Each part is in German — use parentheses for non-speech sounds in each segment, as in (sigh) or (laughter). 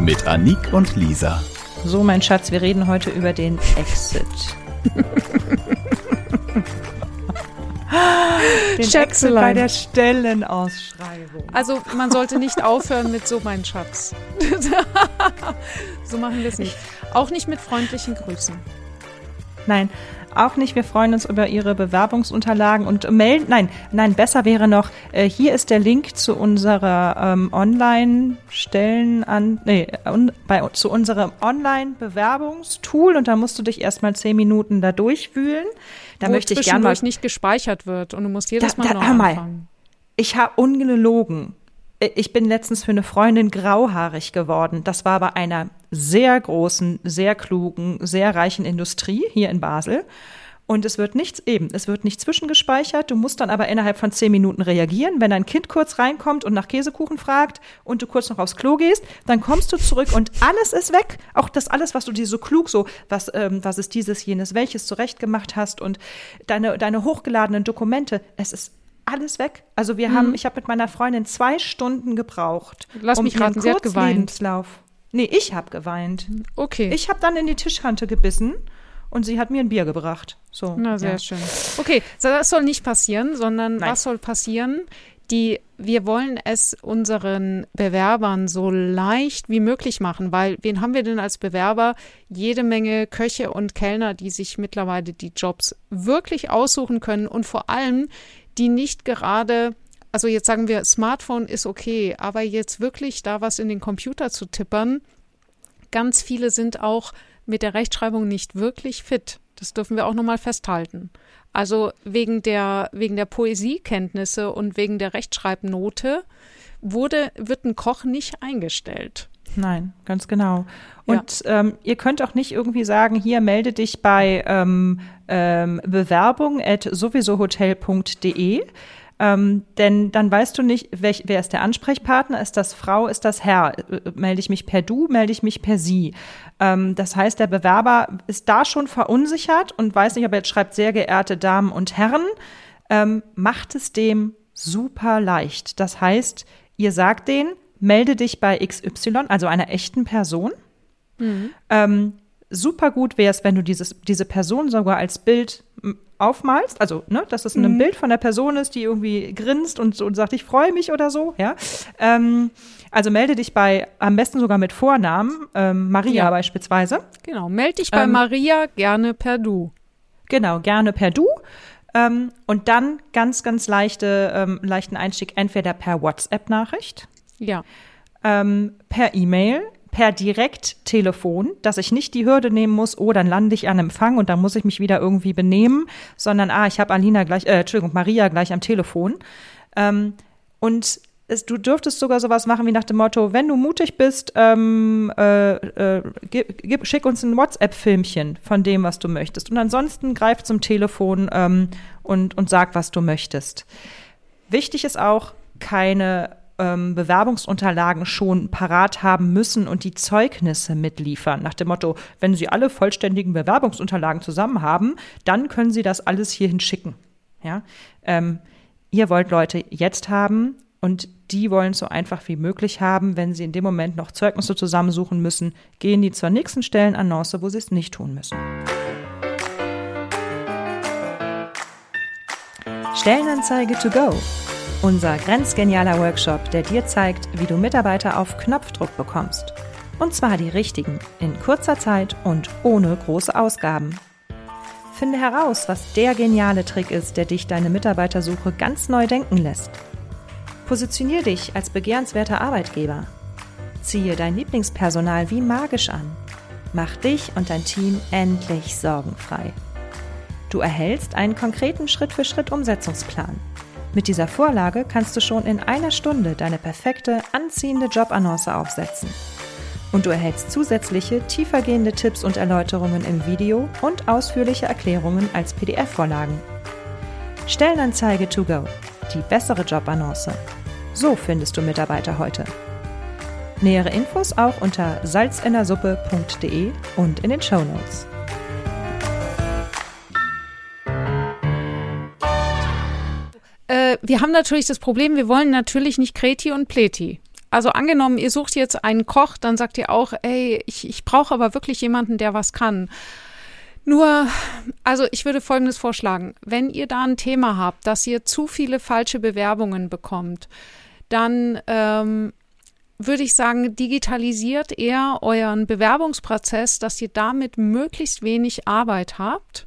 Mit Anik und Lisa. So, mein Schatz, wir reden heute über den Exit. den Exit bei der Stellenausschreibung. Also man sollte nicht aufhören mit so mein Schatz. (laughs) so machen wir es nicht. Auch nicht mit freundlichen Grüßen. Nein, auch nicht. Wir freuen uns über Ihre Bewerbungsunterlagen und melden. Nein, nein, besser wäre noch, äh, hier ist der Link zu unserer ähm, Online-Stellen an, nee, un, bei, zu unserem Online-Bewerbungstool und da musst du dich erstmal zehn Minuten da durchwühlen. Da Wo möchte ich gerne mal. nicht gespeichert wird und du musst jedes Da- Mal da- neu mal. anfangen. Ich habe ungelogen. Ich bin letztens für eine Freundin grauhaarig geworden. Das war bei einer sehr großen, sehr klugen, sehr reichen Industrie hier in Basel. Und es wird nichts eben, es wird nicht zwischengespeichert. Du musst dann aber innerhalb von zehn Minuten reagieren. Wenn dein Kind kurz reinkommt und nach Käsekuchen fragt und du kurz noch aufs Klo gehst, dann kommst du zurück und alles ist weg. Auch das alles, was du dir so klug so, was, ähm, was ist dieses, jenes, welches zurechtgemacht hast und deine, deine hochgeladenen Dokumente, es ist alles weg. Also wir haben, ich habe mit meiner Freundin zwei Stunden gebraucht. Mhm. Lass mich ihren raten, sie hat geweint. Kurzlebenslauf. Nee, ich habe geweint. Okay. Ich habe dann in die Tischkante gebissen und sie hat mir ein Bier gebracht. So. Na, sehr ja. schön. Okay, so, das soll nicht passieren, sondern Nein. was soll passieren? Die, wir wollen es unseren Bewerbern so leicht wie möglich machen, weil wen haben wir denn als Bewerber? Jede Menge Köche und Kellner, die sich mittlerweile die Jobs wirklich aussuchen können und vor allem, die nicht gerade, also jetzt sagen wir, Smartphone ist okay, aber jetzt wirklich da was in den Computer zu tippern, ganz viele sind auch mit der Rechtschreibung nicht wirklich fit. Das dürfen wir auch nochmal festhalten. Also wegen der, wegen der Poesiekenntnisse und wegen der Rechtschreibnote wurde, wird ein Koch nicht eingestellt. Nein, ganz genau. Und ähm, ihr könnt auch nicht irgendwie sagen, hier melde dich bei ähm, ähm, bewerbung at sowiesohotel.de. Ähm, denn dann weißt du nicht, welch, wer ist der Ansprechpartner, ist das Frau, ist das Herr, Äh, melde ich mich per Du, melde ich mich per Sie. Ähm, das heißt, der Bewerber ist da schon verunsichert und weiß nicht, ob er jetzt schreibt, sehr geehrte Damen und Herren, ähm, macht es dem super leicht. Das heißt, ihr sagt denen, melde dich bei XY, also einer echten Person. Ähm, super gut wäre es, wenn du dieses, diese Person sogar als Bild aufmalst, also ne, dass es ein Bild von der Person ist, die irgendwie grinst und, und sagt, ich freue mich oder so, ja. Ähm, also melde dich bei, am besten sogar mit Vornamen, ähm, Maria Ja. beispielsweise. Genau. Meld dich bei Ähm, Maria gerne per Du. Genau, gerne per Du. Ähm, und dann ganz, ganz leichte, ähm, leichten Einstieg, entweder per WhatsApp-Nachricht, Ja. ähm, per E-Mail, per Direkttelefon, dass ich nicht die Hürde nehmen muss, oh, dann lande ich an Empfang und dann muss ich mich wieder irgendwie benehmen, sondern ah, ich habe Alina gleich, äh, Entschuldigung, Maria gleich am Telefon. Ähm, und es, du dürftest sogar sowas machen wie nach dem Motto, wenn du mutig bist, ähm, äh, äh, gib, gib, schick uns ein WhatsApp-Filmchen von dem, was du möchtest. Und ansonsten greif zum Telefon ähm, und, und sag, was du möchtest. Wichtig ist auch, keine ähm, Bewerbungsunterlagen schon parat haben müssen und die Zeugnisse mitliefern. Nach dem Motto, wenn Sie alle vollständigen Bewerbungsunterlagen zusammen haben, dann können Sie das alles hierhin schicken. Ja? Ähm, ihr wollt Leute jetzt haben und die wollen es so einfach wie möglich haben. Wenn sie in dem Moment noch Zeugnisse zusammensuchen müssen, gehen die zur nächsten Stellenannonce, wo sie es nicht tun müssen. Stellenanzeige to go. Unser grenzgenialer Workshop, der dir zeigt, wie du Mitarbeiter auf Knopfdruck bekommst. Und zwar die richtigen, in kurzer Zeit und ohne große Ausgaben. Finde heraus, was der geniale Trick ist, der dich deine Mitarbeitersuche ganz neu denken lässt. Positionier dich als begehrenswerter Arbeitgeber. Ziehe dein Lieblingspersonal wie magisch an. Mach dich und dein Team endlich sorgenfrei. Du erhältst einen konkreten Schritt-für-Schritt-Umsetzungsplan. Mit dieser Vorlage kannst du schon in einer Stunde deine perfekte, anziehende Jobannonce aufsetzen. Und du erhältst zusätzliche, tiefergehende Tipps und Erläuterungen im Video und ausführliche Erklärungen als PDF-Vorlagen. Stellenanzeige to go. Die bessere Jobannonce. So findest du Mitarbeiter heute. Nähere Infos auch unter salzindersuppe.de und in den Show Notes. Wir haben natürlich das Problem, wir wollen natürlich nicht Kreti und Pleti. Also angenommen, ihr sucht jetzt einen Koch, dann sagt ihr auch, ey, ich, ich brauche aber wirklich jemanden, der was kann. Nur, also ich würde Folgendes vorschlagen. Wenn ihr da ein Thema habt, dass ihr zu viele falsche Bewerbungen bekommt, dann ähm, würde ich sagen, digitalisiert eher euren Bewerbungsprozess, dass ihr damit möglichst wenig Arbeit habt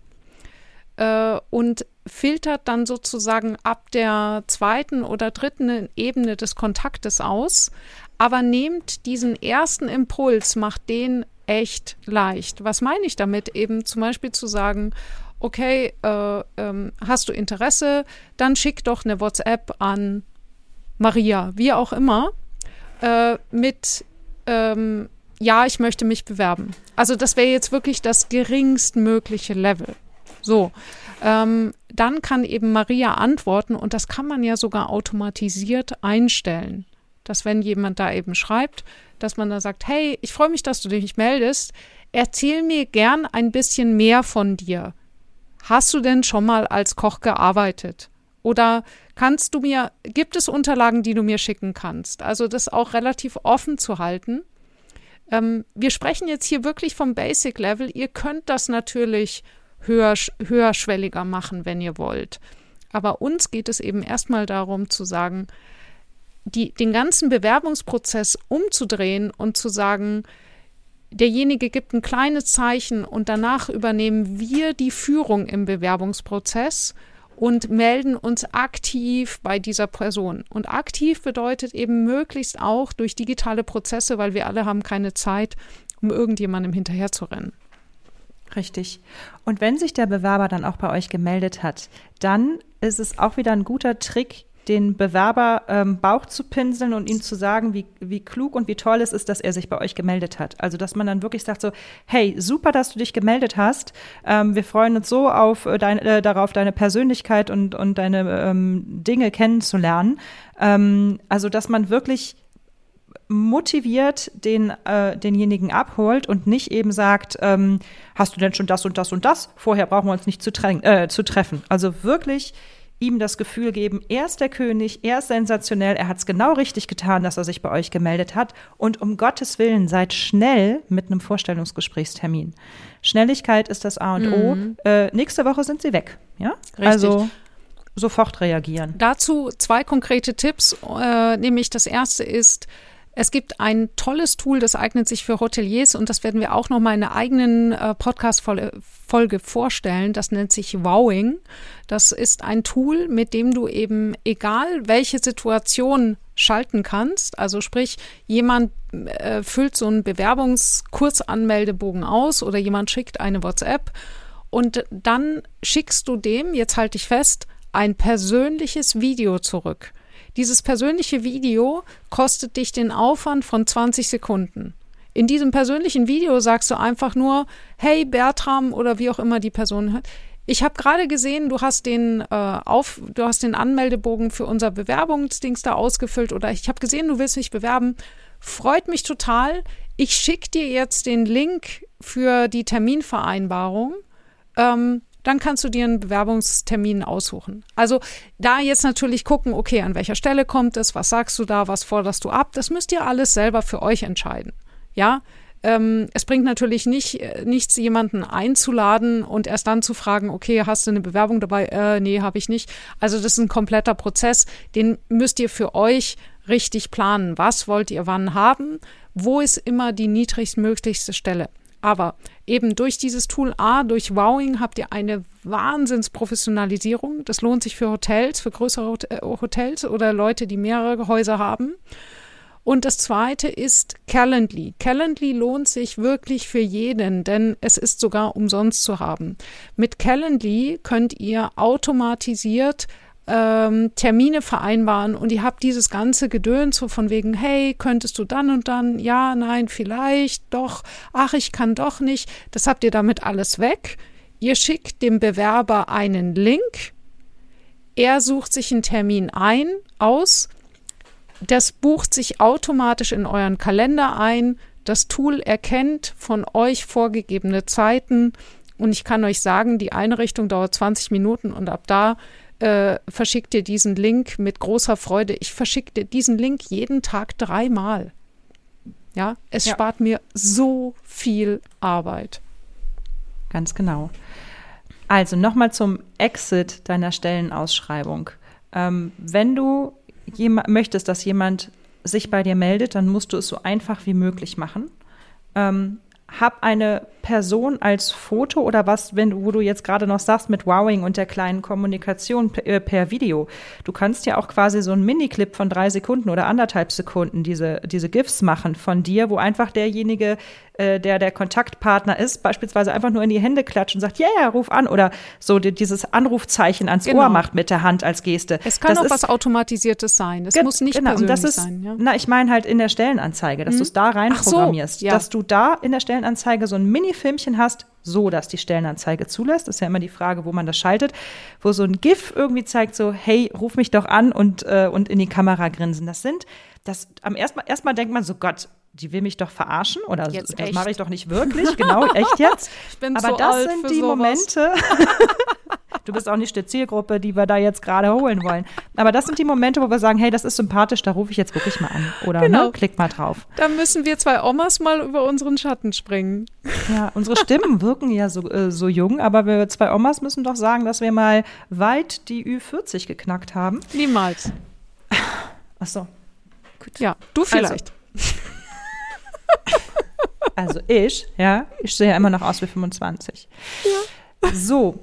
äh, und filtert dann sozusagen ab der zweiten oder dritten Ebene des Kontaktes aus, aber nehmt diesen ersten Impuls, macht den echt leicht. Was meine ich damit? Eben zum Beispiel zu sagen, okay, äh, ähm, hast du Interesse, dann schick doch eine WhatsApp an Maria, wie auch immer, äh, mit ähm, ja, ich möchte mich bewerben. Also das wäre jetzt wirklich das geringstmögliche Level. So, ähm, dann kann eben Maria antworten und das kann man ja sogar automatisiert einstellen, dass wenn jemand da eben schreibt, dass man da sagt, hey, ich freue mich, dass du dich meldest, erzähl mir gern ein bisschen mehr von dir. Hast du denn schon mal als Koch gearbeitet? Oder kannst du mir, gibt es Unterlagen, die du mir schicken kannst? Also das auch relativ offen zu halten. Ähm, wir sprechen jetzt hier wirklich vom Basic Level. Ihr könnt das natürlich höher, höherschwelliger machen, wenn ihr wollt. Aber uns geht es eben erstmal darum zu sagen, die, den ganzen Bewerbungsprozess umzudrehen und zu sagen, derjenige gibt ein kleines Zeichen und danach übernehmen wir die Führung im Bewerbungsprozess und melden uns aktiv bei dieser Person. Und aktiv bedeutet eben möglichst auch durch digitale Prozesse, weil wir alle haben keine Zeit, um irgendjemandem hinterherzurennen. Richtig. Und wenn sich der Bewerber dann auch bei euch gemeldet hat, dann ist es auch wieder ein guter Trick, den Bewerber ähm, Bauch zu pinseln und ihm zu sagen, wie, wie klug und wie toll es ist, dass er sich bei euch gemeldet hat. Also, dass man dann wirklich sagt so, hey, super, dass du dich gemeldet hast. Ähm, wir freuen uns so auf äh, dein, äh, darauf, deine Persönlichkeit und, und deine ähm, Dinge kennenzulernen. Ähm, also, dass man wirklich motiviert den, äh, denjenigen abholt und nicht eben sagt, ähm, hast du denn schon das und das und das? Vorher brauchen wir uns nicht zu, äh, zu treffen. Also wirklich ihm das Gefühl geben, er ist der König, er ist sensationell, er hat es genau richtig getan, dass er sich bei euch gemeldet hat. Und um Gottes Willen, seid schnell mit einem Vorstellungsgesprächstermin. Schnelligkeit ist das A und mhm. O. Äh, nächste Woche sind sie weg. Ja? Richtig. Also sofort reagieren. Dazu zwei konkrete Tipps. Äh, nämlich das erste ist, es gibt ein tolles Tool, das eignet sich für Hoteliers und das werden wir auch noch mal in einer eigenen äh, Podcast-Folge vorstellen. Das nennt sich Wowing. Das ist ein Tool, mit dem du eben, egal welche Situation schalten kannst, also sprich, jemand äh, füllt so einen Bewerbungskurzanmeldebogen aus oder jemand schickt eine WhatsApp und dann schickst du dem, jetzt halte ich fest, ein persönliches Video zurück. Dieses persönliche Video kostet dich den Aufwand von 20 Sekunden. In diesem persönlichen Video sagst du einfach nur, hey Bertram oder wie auch immer die Person hat. Ich habe gerade gesehen, du hast den äh, auf, du hast den Anmeldebogen für unser Bewerbungsdings da ausgefüllt oder ich habe gesehen, du willst mich bewerben. Freut mich total. Ich schicke dir jetzt den Link für die Terminvereinbarung. Ähm, dann kannst du dir einen Bewerbungstermin aussuchen. Also da jetzt natürlich gucken, okay, an welcher Stelle kommt es, was sagst du da, was forderst du ab, das müsst ihr alles selber für euch entscheiden. Ja, ähm, es bringt natürlich nicht, äh, nichts, jemanden einzuladen und erst dann zu fragen, okay, hast du eine Bewerbung dabei? Äh, nee, habe ich nicht. Also das ist ein kompletter Prozess, den müsst ihr für euch richtig planen. Was wollt ihr wann haben? Wo ist immer die niedrigstmöglichste Stelle? Aber eben durch dieses Tool A, durch Wowing, habt ihr eine Wahnsinnsprofessionalisierung. Das lohnt sich für Hotels, für größere äh, Hotels oder Leute, die mehrere Häuser haben. Und das zweite ist Calendly. Calendly lohnt sich wirklich für jeden, denn es ist sogar umsonst zu haben. Mit Calendly könnt ihr automatisiert ähm, Termine vereinbaren und ihr habt dieses ganze Gedöns so von wegen, hey, könntest du dann und dann, ja, nein, vielleicht, doch, ach, ich kann doch nicht, das habt ihr damit alles weg. Ihr schickt dem Bewerber einen Link, er sucht sich einen Termin ein, aus, das bucht sich automatisch in euren Kalender ein, das Tool erkennt von euch vorgegebene Zeiten. Und ich kann euch sagen, die Einrichtung dauert 20 Minuten und ab da äh, verschickt ihr diesen Link mit großer Freude. Ich verschicke diesen Link jeden Tag dreimal. Ja, es ja. spart mir so viel Arbeit. Ganz genau. Also nochmal zum Exit deiner Stellenausschreibung. Ähm, wenn du möchtest, dass jemand sich bei dir meldet, dann musst du es so einfach wie möglich machen. Ähm, hab eine Person als Foto oder was, wenn du, wo du jetzt gerade noch sagst mit Wowing und der kleinen Kommunikation per, äh, per Video. Du kannst ja auch quasi so einen Miniclip von drei Sekunden oder anderthalb Sekunden diese, diese GIFs machen von dir, wo einfach derjenige äh, der der Kontaktpartner ist, beispielsweise einfach nur in die Hände klatscht und sagt, ja, yeah, ja, ruf an oder so die, dieses Anrufzeichen ans genau. Ohr macht mit der Hand als Geste. Es kann das auch ist, was Automatisiertes sein. Es muss nicht genau, persönlich ist, sein. Ja. Na, ich meine halt in der Stellenanzeige, dass mhm. du es da rein Ach programmierst, so, ja. dass du da in der Stellenanzeige so ein Mini-Filmchen hast, so dass die Stellenanzeige zulässt. Das ist ja immer die Frage, wo man das schaltet, wo so ein GIF irgendwie zeigt, so, hey, ruf mich doch an und, äh, und in die Kamera grinsen. Das sind, das am erstmal erstmal denkt man so, Gott, die will mich doch verarschen oder jetzt das mache ich doch nicht wirklich, genau, echt jetzt. (laughs) Ich bin Aber so das sind die sowas. Momente. (laughs) du bist auch nicht die Zielgruppe, die wir da jetzt gerade holen wollen. Aber das sind die Momente, wo wir sagen, hey, das ist sympathisch, da rufe ich jetzt wirklich mal an. Oder genau. ne, klick mal drauf. Da müssen wir zwei Omas mal über unseren Schatten springen. Ja, unsere Stimmen (laughs) wirken ja so, äh, so jung, aber wir zwei Omas müssen doch sagen, dass wir mal weit die Ü40 geknackt haben. Niemals. Ach so. Gut. Ja, du also, vielleicht. Also. Also ich, ja, ich sehe ja immer noch aus wie 25. Ja. So,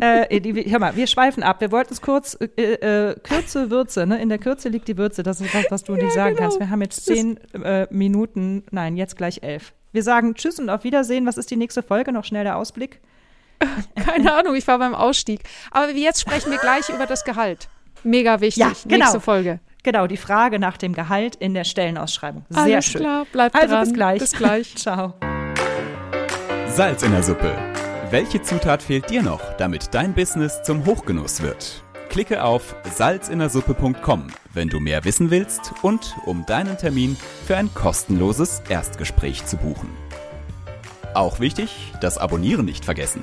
äh, die, hör mal, wir schweifen ab. Wir wollten es kurz, äh, äh, Kürze, Würze, ne? In der Kürze liegt die Würze. Das ist was, was du ja, nicht sagen genau. kannst. Wir haben jetzt zehn äh, Minuten, nein, jetzt gleich elf. Wir sagen Tschüss und auf Wiedersehen. Was ist die nächste Folge? Noch schnell der Ausblick. (laughs) Keine Ahnung, ich war beim Ausstieg. Aber jetzt sprechen wir gleich über das Gehalt. Mega wichtig. Ja, genau. Nächste Folge. Genau, die Frage nach dem Gehalt in der Stellenausschreibung. Sehr Alles schön. klar, bleibt also dran. bis gleich. Bis gleich. (laughs) Ciao. Salz in der Suppe. Welche Zutat fehlt dir noch, damit dein Business zum Hochgenuss wird? Klicke auf salzinnersuppe.com, wenn du mehr wissen willst und um deinen Termin für ein kostenloses Erstgespräch zu buchen. Auch wichtig, das Abonnieren nicht vergessen